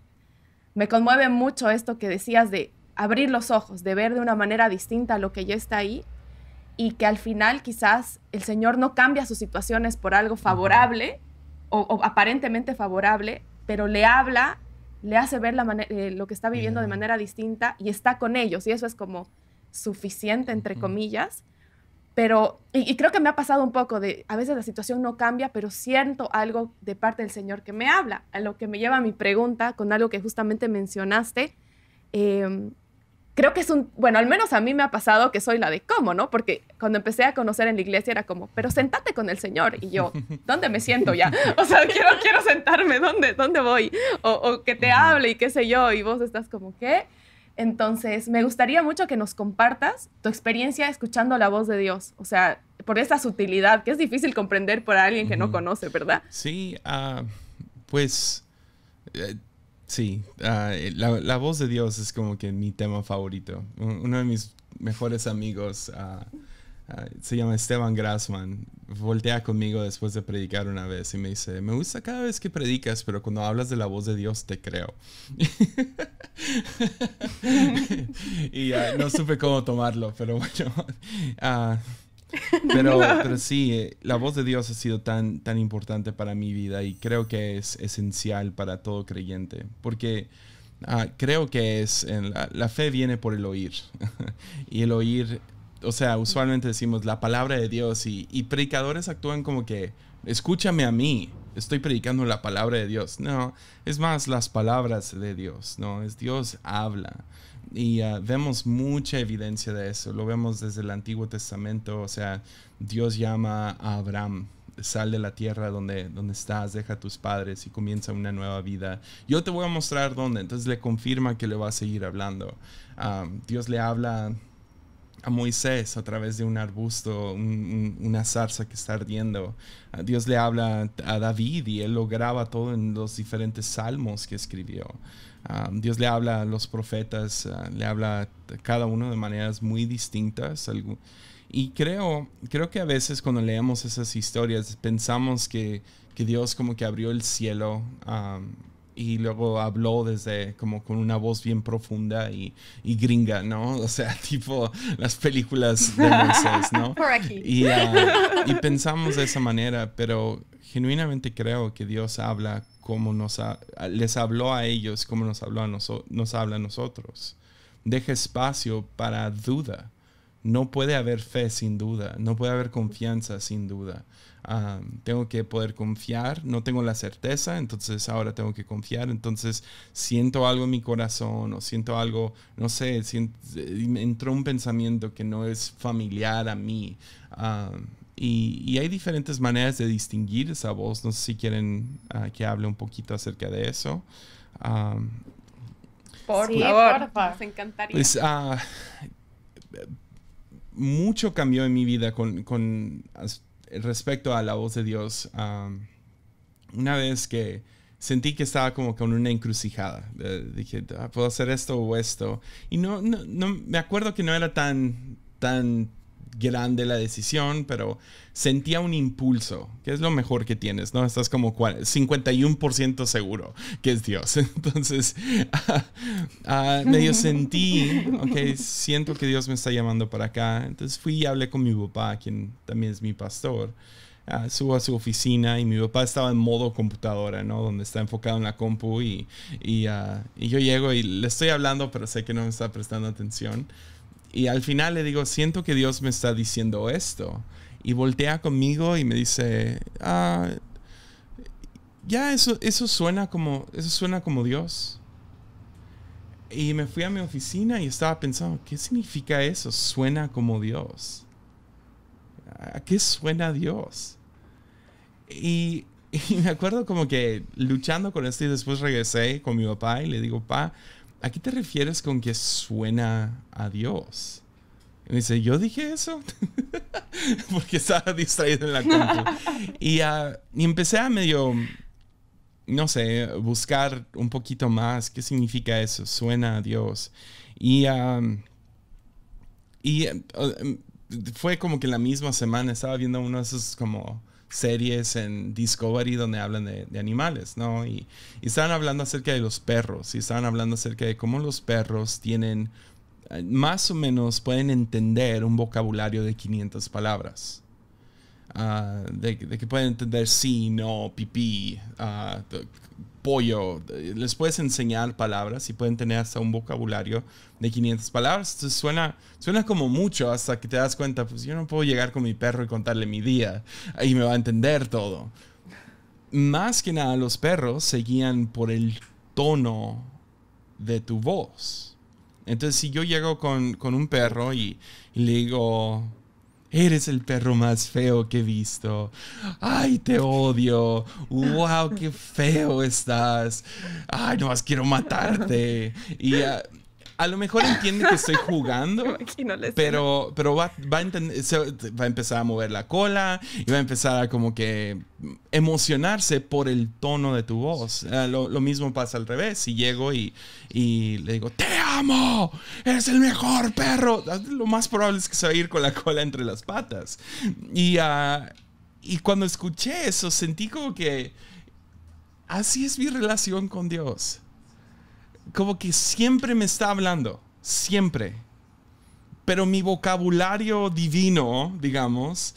S2: Me conmueve mucho esto que decías de abrir los ojos, de ver de una manera distinta lo que ya está ahí y que al final quizás el Señor no cambia sus situaciones por algo favorable o aparentemente favorable, pero le habla, le hace ver la eh, lo que está viviendo de manera distinta y está con ellos. Y eso es como suficiente, entre comillas. Pero, y, creo que me ha pasado un poco de, a veces la situación no cambia, pero siento algo de parte del Señor que me habla, a lo que me lleva a mi pregunta con algo que justamente mencionaste. Eh, creo que es un, bueno, al menos a mí me ha pasado que soy la de cómo, ¿no? Porque cuando empecé a conocer en la iglesia era como, pero sentate con el Señor. Y yo, ¿dónde me siento ya? O sea, quiero, quiero sentarme, ¿dónde, dónde voy? O, o que te hable y qué sé yo. Y vos estás como, ¿qué? Entonces, me gustaría mucho que nos compartas tu experiencia escuchando la voz de Dios. O sea, por esa sutilidad que es difícil comprender por alguien que no conoce, ¿verdad?
S3: Sí, uh, pues eh, Sí, eh, la, voz de Dios es como que mi tema favorito. Uno de mis mejores amigos ah, ah, se llama Esteban Grassman. Voltea conmigo después de predicar una vez y me dice, me gusta cada vez que predicas, pero cuando hablas de la voz de Dios te creo. y no supe cómo tomarlo, pero bueno. Pero, pero sí, eh, la voz de Dios ha sido tan, tan importante para mi vida y creo que es esencial para todo creyente, porque ah, creo que es, la, fe viene por el oír y el oír, o sea, usualmente decimos la palabra de Dios y, y predicadores actúan como que escúchame a mí, estoy predicando la palabra de Dios. No, es más las palabras de Dios, ¿no? Es Dios habla. Y ah, vemos mucha evidencia de eso. Lo vemos desde el Antiguo Testamento. O sea, Dios llama a Abraham. Sal de la tierra donde, donde estás, deja a tus padres y comienza una nueva vida. Yo te voy a mostrar dónde. Entonces le confirma que le va a seguir hablando. Ah, Dios le habla a Moisés a través de un arbusto, una zarza que está ardiendo. Dios le habla a David y él lo graba todo en los diferentes salmos que escribió. Ah, Dios le habla a los profetas, ah, le habla a cada uno de maneras muy distintas. Y creo, creo que a veces cuando leemos esas historias pensamos que, que Dios como que abrió el cielo y luego habló desde como con una voz bien profunda y, y gringa, ¿no? O sea, tipo las películas de Moisés, ¿no?
S1: Por aquí.
S3: Y, ah, y, pensamos de esa manera, pero genuinamente creo que Dios habla como nos les habló a ellos, como nos, habló a nos habla a nosotros. Deja espacio para duda. No puede haber fe sin duda, no puede haber confianza sin duda tengo que poder confiar, no tengo la certeza, entonces ahora tengo que confiar, entonces siento algo en mi corazón o siento algo, no sé, entró un pensamiento que no es familiar a mí. Y, hay diferentes maneras de distinguir esa voz, no sé si quieren ah, que hable un poquito acerca de eso.
S2: por favor, nos encantaría.
S3: Pues, ah, mucho cambió en mi vida con, con respecto a la voz de Dios, una vez que sentí que estaba como con una encrucijada. dije, ah, puedo hacer esto o esto. Y no, no, no, me acuerdo que no era tan, tan grande la decisión, pero sentía un impulso, que es lo mejor que tienes, ¿no? Estás como 51% seguro que es Dios. Entonces, uh, medio sentí, ok, siento que Dios me está llamando para acá. Entonces fui y hablé con mi papá, quien también es mi pastor. Uh, subo a su oficina y mi papá estaba en modo computadora, ¿no? Donde está enfocado en la compu y, y, y yo llego y le estoy hablando, pero sé que no me está prestando atención. Y al final le digo, siento que Dios me está diciendo esto. Y voltea conmigo y me dice, ah, ya eso, eso, suena como, eso suena como Dios. Y me fui a mi oficina y estaba pensando, ¿qué significa eso? Suena como Dios. ¿A qué suena Dios? Y, y me acuerdo como que luchando con esto y después regresé con mi papá y le digo, pa, ¿a qué te refieres con que suena a Dios? Y me dice, ¿yo dije eso? Porque estaba distraído en la compu. Y, uh, y empecé a medio, no sé, buscar un poquito más qué significa eso, suena a Dios. Y, y uh, fue como que la misma semana estaba viendo uno de esos como series en Discovery donde hablan de, animales, ¿no? Y, y, estaban hablando acerca de los perros y estaban hablando acerca de cómo los perros tienen, eh, más o menos pueden entender un vocabulario de 500 palabras. Ah, de, que pueden entender sí, no, pipí, uh, pollo, les puedes enseñar palabras y pueden tener hasta un vocabulario de 500 palabras. Entonces suena, suena como mucho hasta que te das cuenta, pues yo no puedo llegar con mi perro y contarle mi día y me va a entender todo. Más que nada los perros seguían por el tono de tu voz. Entonces si yo llego con, con un perro y, y le digo, Eres el perro más feo que he visto. Ay, te odio. Wow, qué feo estás. Ay, no más quiero matarte. Y uh, a lo mejor entiende que estoy jugando, pero, pero va, va, a va, a empezar a mover la cola y va a empezar a como que emocionarse por el tono de tu voz. Eh, lo, lo, mismo pasa al revés. Si llego y, y, le digo, te amo, eres el mejor perro, lo más probable es que se va a ir con la cola entre las patas. Y, uh, y cuando escuché eso, sentí como que así es mi relación con Dios como que siempre me está hablando, siempre. Pero mi vocabulario divino, digamos,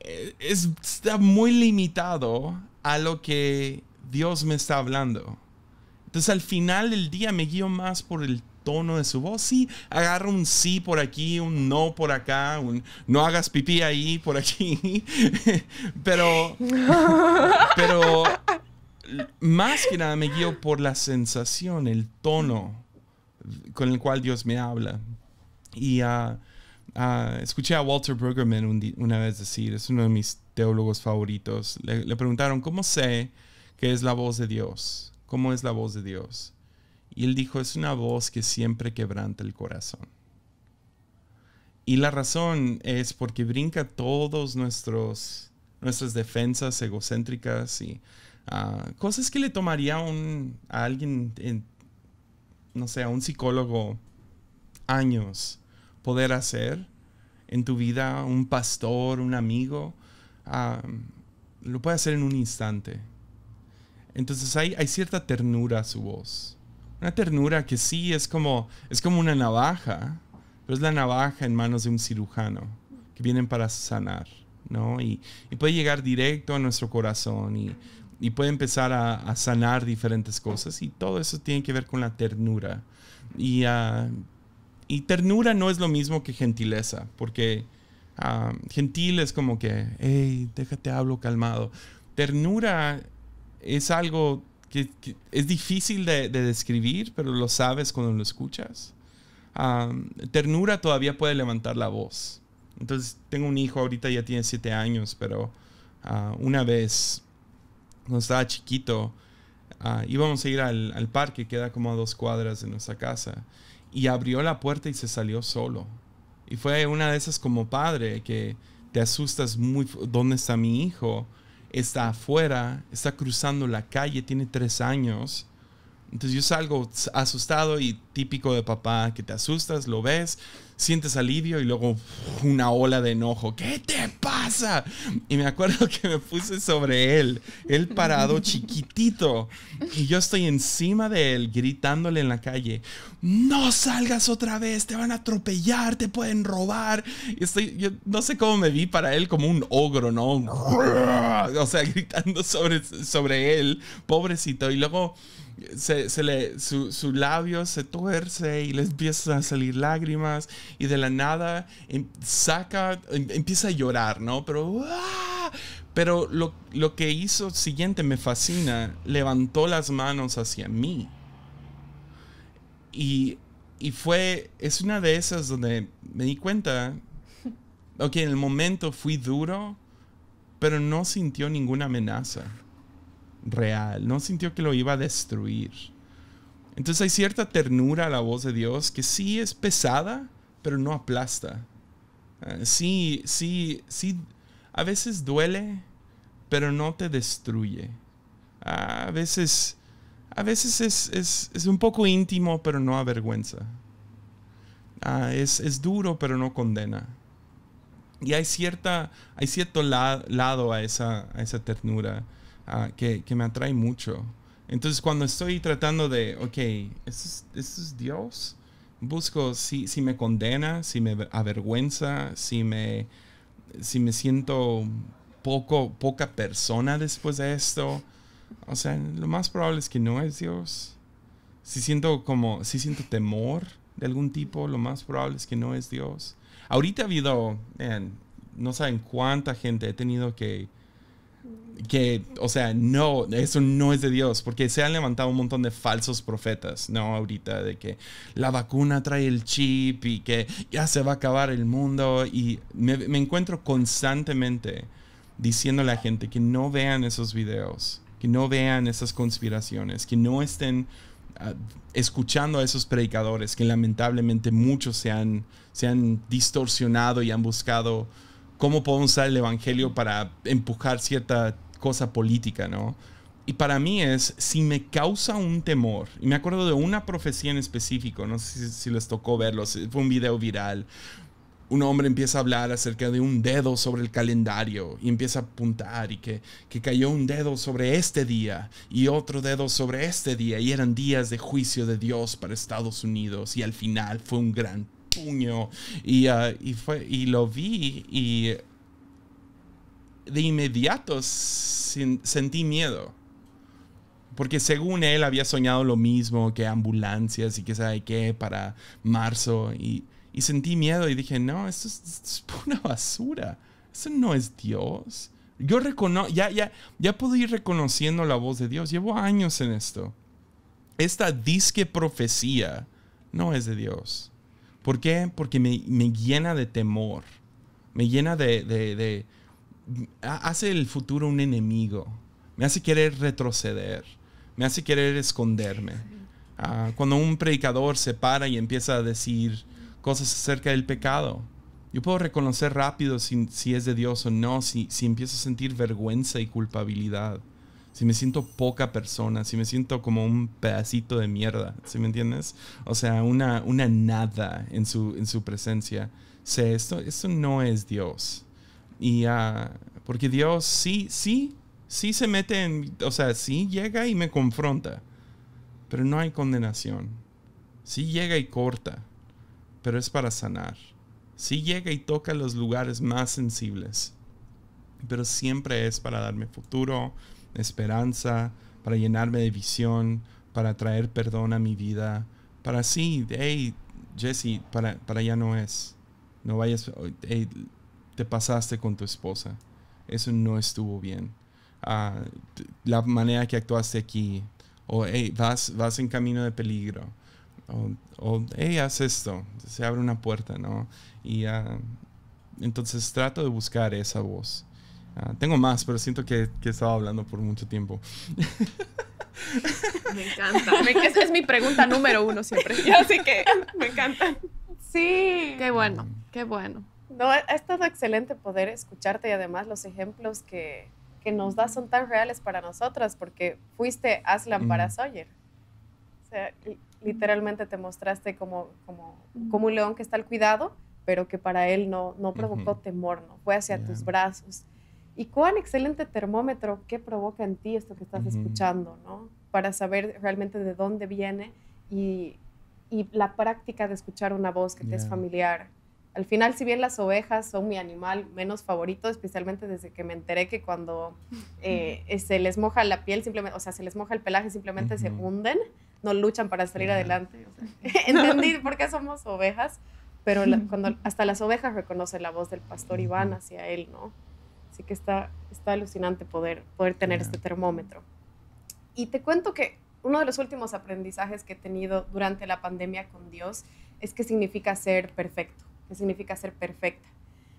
S3: eh, está muy limitado a lo que Dios me está hablando. Entonces al final del día me guío más por el tono de su voz. Sí, agarra un sí por aquí, un no por acá, un no hagas pipí ahí por aquí. pero, pero más que nada me guío por la sensación, el tono con el cual Dios me habla. Y uh, escuché a Walter Brueggemann una vez decir, es uno de mis teólogos favoritos, le, preguntaron, ¿cómo sé que es la voz de Dios? ¿Cómo es la voz de Dios? Y él dijo, es una voz que siempre quebranta el corazón. Y la razón es porque brinca todos nuestros nuestras defensas egocéntricas y ah, cosas que le tomaría un, a alguien, no sé, a un psicólogo años poder hacer en tu vida, un pastor, un amigo, lo puede hacer en un instante. Entonces hay, hay cierta ternura a su voz. Una ternura que sí es como, es como una navaja, pero es la navaja en manos de un cirujano que vienen para sanar, ¿no? Y, puede llegar directo a nuestro corazón y, puede empezar a, sanar diferentes cosas y todo eso tiene que ver con la ternura. Y, uh, y ternura no es lo mismo que gentileza, porque ah, gentil es como que, hey, déjate hablo calmado. Ternura es algo que, es difícil de, describir, pero lo sabes cuando lo escuchas. Ah, ternura todavía puede levantar la voz. Entonces, tengo un hijo, ahorita ya tiene siete años, pero una vez, cuando estaba chiquito, íbamos a ir al, al parque, queda como a dos cuadras de nuestra casa y abrió la puerta y se salió solo. Y fue una de esas como padre que te asustas muy, ¿dónde está mi hijo? Está afuera, está cruzando la calle, tiene tres años. Entonces yo salgo asustado y típico de papá, que te asustas, lo ves, sientes alivio y luego una ola de enojo. ¿Qué te pasa? Y me acuerdo que me puse sobre él, él parado chiquitito. Y yo estoy encima de él gritándole en la calle, no salgas otra vez, te van a atropellar, te pueden robar. Y estoy, yo no sé cómo me vi para él como un ogro, ¿no? O sea, gritando sobre, sobre él, pobrecito. Y luego se, le, su, labio se tuerce y le empiezan a salir lágrimas y de la nada em, saca, em, empieza a llorar, ¿no? Pero, ¡ah! pero lo, lo que hizo siguiente me fascina, levantó las manos hacia mí. Y, y fue, es una de esas donde me di cuenta, ok, en el momento fui duro, pero no sintió ninguna amenaza real, no sintió que lo iba a destruir. Entonces hay cierta ternura a la voz de Dios que sí es pesada, pero no aplasta. Ah, sí, sí, sí, a veces duele, pero no te destruye. a veces, a veces es, un poco íntimo, pero no avergüenza. Ah, es, es, duro, pero no condena. Y hay, cierta, hay cierto lado a esa, a esa ternura Ah, que, me atrae mucho. Entonces cuando estoy tratando de, ok, ¿esto es, Dios? Busco si, si me condena, si me avergüenza, si me, si me siento poco, poca persona después de esto. O sea, lo más probable es que no es Dios. Si siento como, si siento temor de algún tipo, lo más probable es que no es Dios. Ahorita ha habido, no saben cuánta gente he tenido que que, o sea, no, eso no es de Dios, porque se han levantado un montón de falsos profetas, ¿no? Ahorita, de que la vacuna trae el chip y que ya se va a acabar el mundo. Y me, encuentro constantemente diciéndole a la gente que no vean esos videos, que no vean esas conspiraciones, que no estén ah, escuchando a esos predicadores, que lamentablemente muchos se han, se han distorsionado y han buscado cómo podemos usar el Evangelio para empujar cierta cosa política, ¿no? Y para mí es, si me causa un temor, y me acuerdo de una profecía en específico, no sé si, les tocó verlo, fue un video viral, un hombre empieza a hablar acerca de un dedo sobre el calendario y empieza a apuntar y que, que, cayó un dedo sobre este día y otro dedo sobre este día y eran días de juicio de Dios para Estados Unidos y al final fue un gran puño y, uh, y, fue, y lo vi y de inmediato sentí miedo. porque según él había soñado lo mismo que ambulancias y que sabe qué para marzo. Y, sentí miedo y dije, no, esto es, una basura. Eso no es Dios. Yo reconozco, ya, ya, ya puedo ir reconociendo la voz de Dios. Llevo años en esto. Esta disque profecía no es de Dios. ¿Por qué? Porque me, llena de temor. Me llena de, de, Hace el futuro un enemigo. Me hace querer retroceder me hace querer esconderme. Ah, cuando un predicador se para y empieza a decir cosas acerca del pecado, yo puedo reconocer rápido si, si es de Dios o no, si, si empiezo a sentir vergüenza y culpabilidad, si me siento poca persona, si me siento como un pedacito de mierda, ¿sí me entiendes? O sea, una, una nada en su, en su presencia. Sé, esto, no es Dios. Y uh, porque Dios sí, sí sí se mete en, o sea, sí llega y me confronta, pero no hay condenación. Sí llega y corta, pero es para sanar. Sí llega y toca los lugares más sensibles, pero siempre es para darme futuro, esperanza, para llenarme de visión, para traer perdón a mi vida, para sí, hey, Jesse, para, para ya no es. No vayas, hey, te pasaste con tu esposa. Eso no estuvo bien la manera que actuaste aquí, o hey, vas, vas en camino de peligro, o, hey, haz esto, se abre una puerta, ¿no? Y uh, entonces trato de buscar esa voz. Uh, tengo más, pero siento que, que he estado hablando por mucho tiempo.
S2: Me encanta. Esa es mi pregunta número uno siempre. Así que me encanta.
S1: Sí.
S2: Qué bueno, qué bueno.
S1: No, ha estado excelente poder escucharte y además los ejemplos que, que nos das son tan reales para nosotras, porque fuiste Aslan para Sawyer. O sea, literalmente te mostraste como, como, como un león que está al cuidado, pero que para él no, no provocó temor, no fue hacia tus brazos. Y cuán excelente termómetro que provoca en ti esto que estás escuchando, ¿no? Para saber realmente de dónde viene y, y la práctica de escuchar una voz que te es familiar, al final, si bien las ovejas son mi animal menos favorito, especialmente desde que me enteré que cuando eh, se les moja la piel, simplemente, o sea, se les moja el pelaje, simplemente se hunden, no luchan para salir adelante. entendí por qué somos ovejas, pero cuando hasta las ovejas reconocen la voz del pastor y van hacia él, ¿no? Así que está, está alucinante poder, poder tener este termómetro. Y te cuento que uno de los últimos aprendizajes que he tenido durante la pandemia con Dios es que significa ser perfecto qué significa ser perfecta.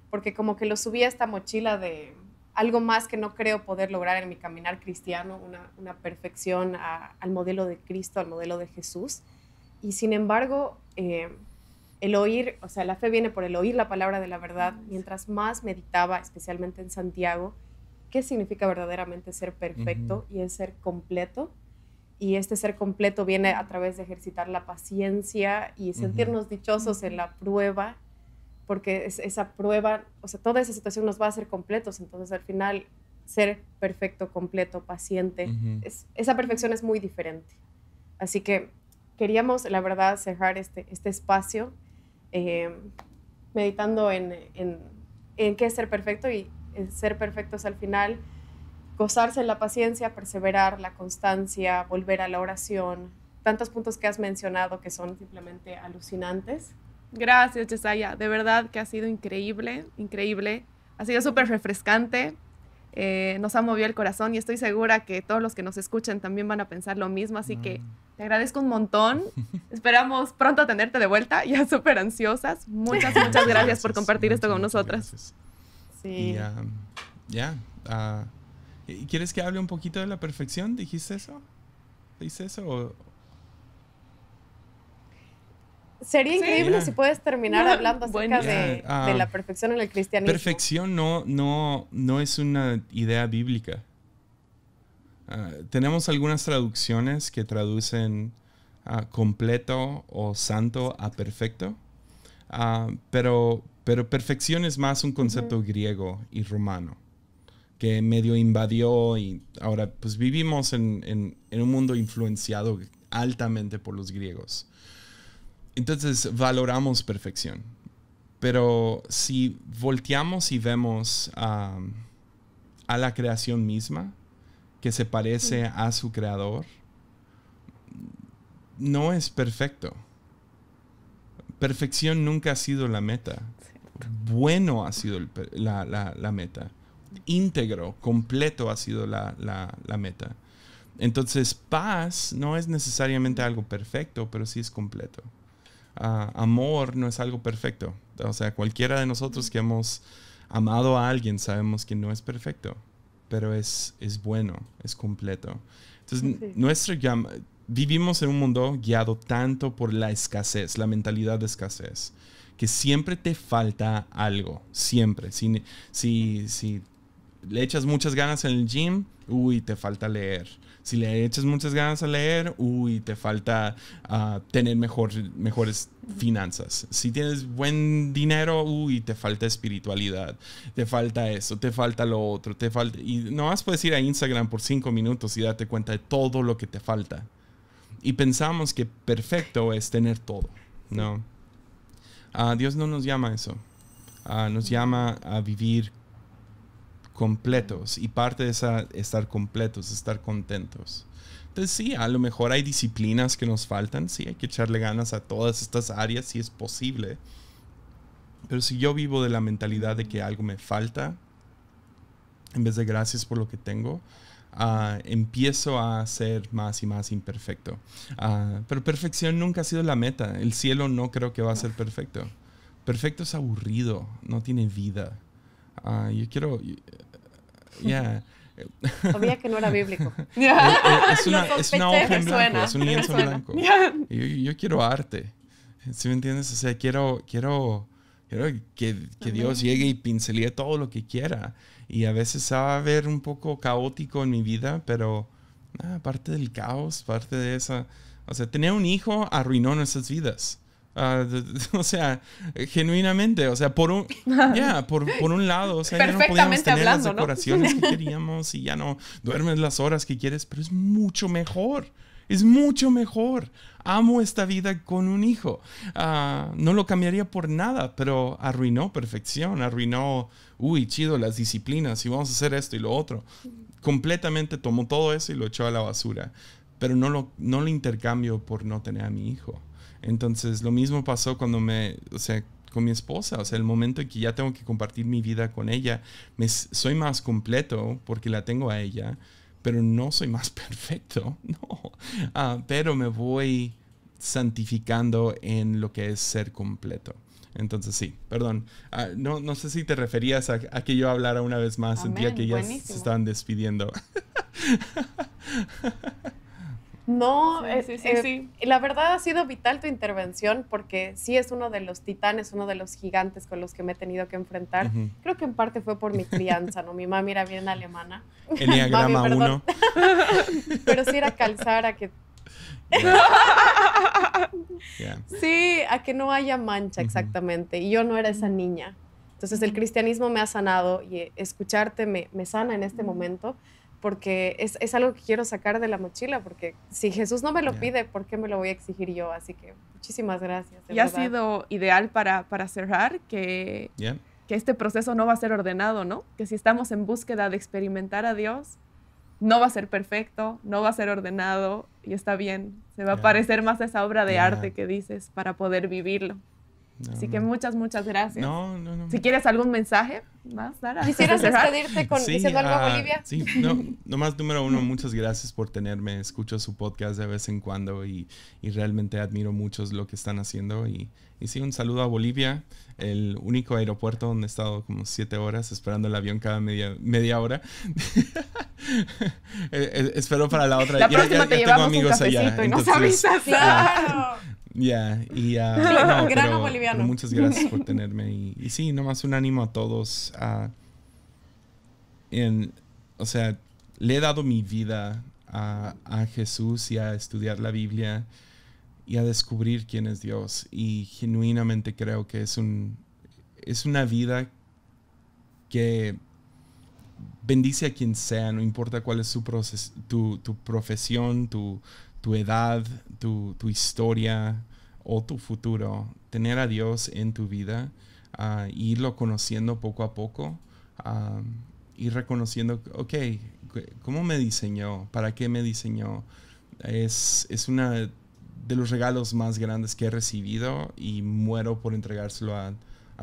S1: Porque como que lo subí a esta mochila de algo más que no creo poder lograr en mi caminar cristiano, una, perfección al modelo de Cristo, al modelo de Jesús. Y sin embargo, eh, el oír, o sea, la fe viene por el oír la palabra de la verdad. Mientras más meditaba, especialmente en Santiago, qué significa verdaderamente ser perfecto y es ser completo. Y este ser completo viene a través de ejercitar la paciencia y sentirnos dichosos en la prueba porque esa prueba, o sea, toda esa situación nos va a hacer completos, entonces al final ser perfecto, completo, paciente, esa perfección es muy diferente. Así que queríamos, la verdad, cerrar este, este espacio eh, meditando en, en, en, qué es ser perfecto y ser perfecto es al final gozarse en la paciencia, perseverar, la constancia, volver a la oración, tantos puntos que has mencionado que son simplemente alucinantes.
S2: Gracias, Yesaya. De verdad que ha sido increíble, increíble. Ha sido súper refrescante. Eh, nos ha movido el corazón y estoy segura que todos los que nos escuchen también van a pensar lo mismo. Así que mm. Te agradezco un montón. Esperamos pronto tenerte de vuelta, ya súper ansiosas. Muchas, muchas gracias, por compartir esto con nosotras.
S3: Sí. Ya. Ah, ¿Quieres que hable un poquito de la perfección? ¿Dijiste eso? ¿Dijiste eso?
S1: Sería increíble si puedes terminar hablando acerca de, ah, la perfección en el cristianismo.
S3: Perfección no, no, no es una idea bíblica. Ah, tenemos algunas traducciones que traducen completo o santo a perfecto, ah, pero, pero perfección es más un concepto griego y romano que medio invadió y ahora pues vivimos en un mundo influenciado altamente por los griegos. Entonces valoramos perfección. Pero si volteamos y vemos a la creación misma, que se parece a su creador, no es perfecto. Perfección nunca ha sido la meta. Bueno ha sido la, meta. Íntegro, completo ha sido la, meta. Entonces, paz no es necesariamente algo perfecto, pero sí es completo. Ah, amor no es algo perfecto. O sea, cualquiera de nosotros que hemos amado a alguien sabemos que no es perfecto, pero es, es bueno, es completo. Entonces, nuestro vivimos en un mundo guiado tanto por la escasez, la mentalidad de escasez, que siempre te falta algo, siempre. Si, si, si le echas muchas ganas en el gym, uy, te falta leer. Si le echas muchas ganas a leer, uy, te falta ah, tener mejor, mejores finanzas. Si tienes buen dinero, uy, te falta espiritualidad. Te falta eso, te falta lo otro, te falta... Y no más puedes ir a Instagram por cinco minutos y darte cuenta de todo lo que te falta. Y pensamos que perfecto es tener todo. No. Ah, Dios no nos llama a eso. Ah, nos llama a vivir completos y parte de esa estar completos, estar contentos. Entonces sí, a lo mejor hay disciplinas que nos faltan, sí, hay que echarle ganas a todas estas áreas si es posible. Pero si yo vivo de la mentalidad de que algo me falta, en vez de gracias por lo que tengo, ah, empiezo a ser más y más imperfecto. Ah, pero perfección nunca ha sido la meta. El cielo no creo que va a ser perfecto. Perfecto es aburrido, no tiene vida. Ah, yo quiero, ya.
S1: Sabía que no era bíblico.
S3: es, una, es, una, hoja en blanco, es un lienzo en blanco. Yo, quiero arte. ¿Sí me entiendes? O sea, quiero, quiero, quiero que, que Dios llegue y pincelee todo lo que quiera. Y a veces va a ver un poco caótico en mi vida, pero ah, parte del caos, parte de esa... O sea, tener un hijo arruinó nuestras vidas. Ah, o sea, genuinamente, o sea, por un, ya, por, por, un lado, o sea, ya no podíamos tener las decoraciones que queríamos y ya no duermes las horas que quieres, pero es mucho mejor. Es mucho mejor. Amo esta vida con un hijo. Ah, no lo cambiaría por nada, pero arruinó perfección, arruinó, uy, chido, las disciplinas y vamos a hacer esto y lo otro. Completamente tomó todo eso y lo echó a la basura. Pero no lo, no lo intercambio por no tener a mi hijo. Entonces, lo mismo pasó cuando me, o sea, con mi esposa, o sea, el momento en que ya tengo que compartir mi vida con ella, me, soy más completo porque la tengo a ella, pero no soy más perfecto, no, ah, pero me voy santificando en lo que es ser completo. Entonces sí, perdón. Ah, no, no sé si te referías a, que yo hablara una vez más. Sentía que ya se estaban despidiendo.
S1: No, sí, sí, eh, sí, la verdad ha sido vital tu intervención porque sí es uno de los titanes, uno de los gigantes con los que me he tenido que enfrentar. Creo que en parte fue por mi crianza, ¿no? Mi mami era bien alemana.
S3: Enneagrama 1.
S1: Pero sí era calzar a que... Sí, a que no haya mancha exactamente. Y yo no era esa niña. Entonces el cristianismo me ha sanado y escucharte me, me sana en este momento porque es, es, algo que quiero sacar de la mochila, porque si Jesús no me lo pide, ¿por qué me lo voy a exigir yo? Así que muchísimas gracias.
S2: Y ha sido ideal para, para cerrar que, que este proceso no va a ser ordenado, ¿no? Que si estamos en búsqueda de experimentar a Dios, no va a ser perfecto, no va a ser ordenado y está bien. Se va a parecer más a esa obra de arte que dices para poder vivirlo. Así que muchas, muchas gracias.
S3: No, no, no.
S2: Si quieres algún mensaje más, Sara.
S1: ¿Quisieras despedirte con diciendo algo a ah, Bolivia?
S3: Sí, no, nomás número uno, muchas gracias por tenerme. Escucho su podcast de vez en cuando y, y realmente admiro mucho lo que están haciendo. Y, y, sí, un saludo a Bolivia, el único aeropuerto donde he estado como siete horas esperando el avión cada media, media hora. Eh, eh, espero para la otra.
S2: La próxima te llevamos un cafecito y nos avisas.
S1: Claro.
S3: Ya, y
S1: Grano boliviano.
S3: muchas gracias por tenerme. Y, y, sí, nomás un ánimo a todos. en, o sea, le he dado mi vida a, a, Jesús y a estudiar la Biblia y a descubrir quién es Dios. Y genuinamente creo que es, un, es una vida que bendice a quien sea, no importa cuál es su tu, tu profesión, tu, tu edad, tu, tu, historia o tu futuro, tener a Dios en tu vida, uh, irlo conociendo poco a poco, uh, ir reconociendo, ok, cómo me diseñó, para qué me diseñó. Es, es una de los regalos más grandes que he recibido y muero por entregárselo a,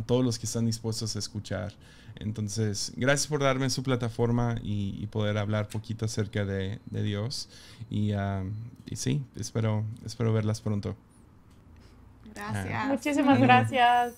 S3: todos los que están dispuestos a escuchar. Entonces, gracias por darme su plataforma y, poder hablar poquito acerca de, Dios. Y, uh, y, sí, espero, espero verlas pronto.
S2: Gracias.
S1: Muchísimas gracias.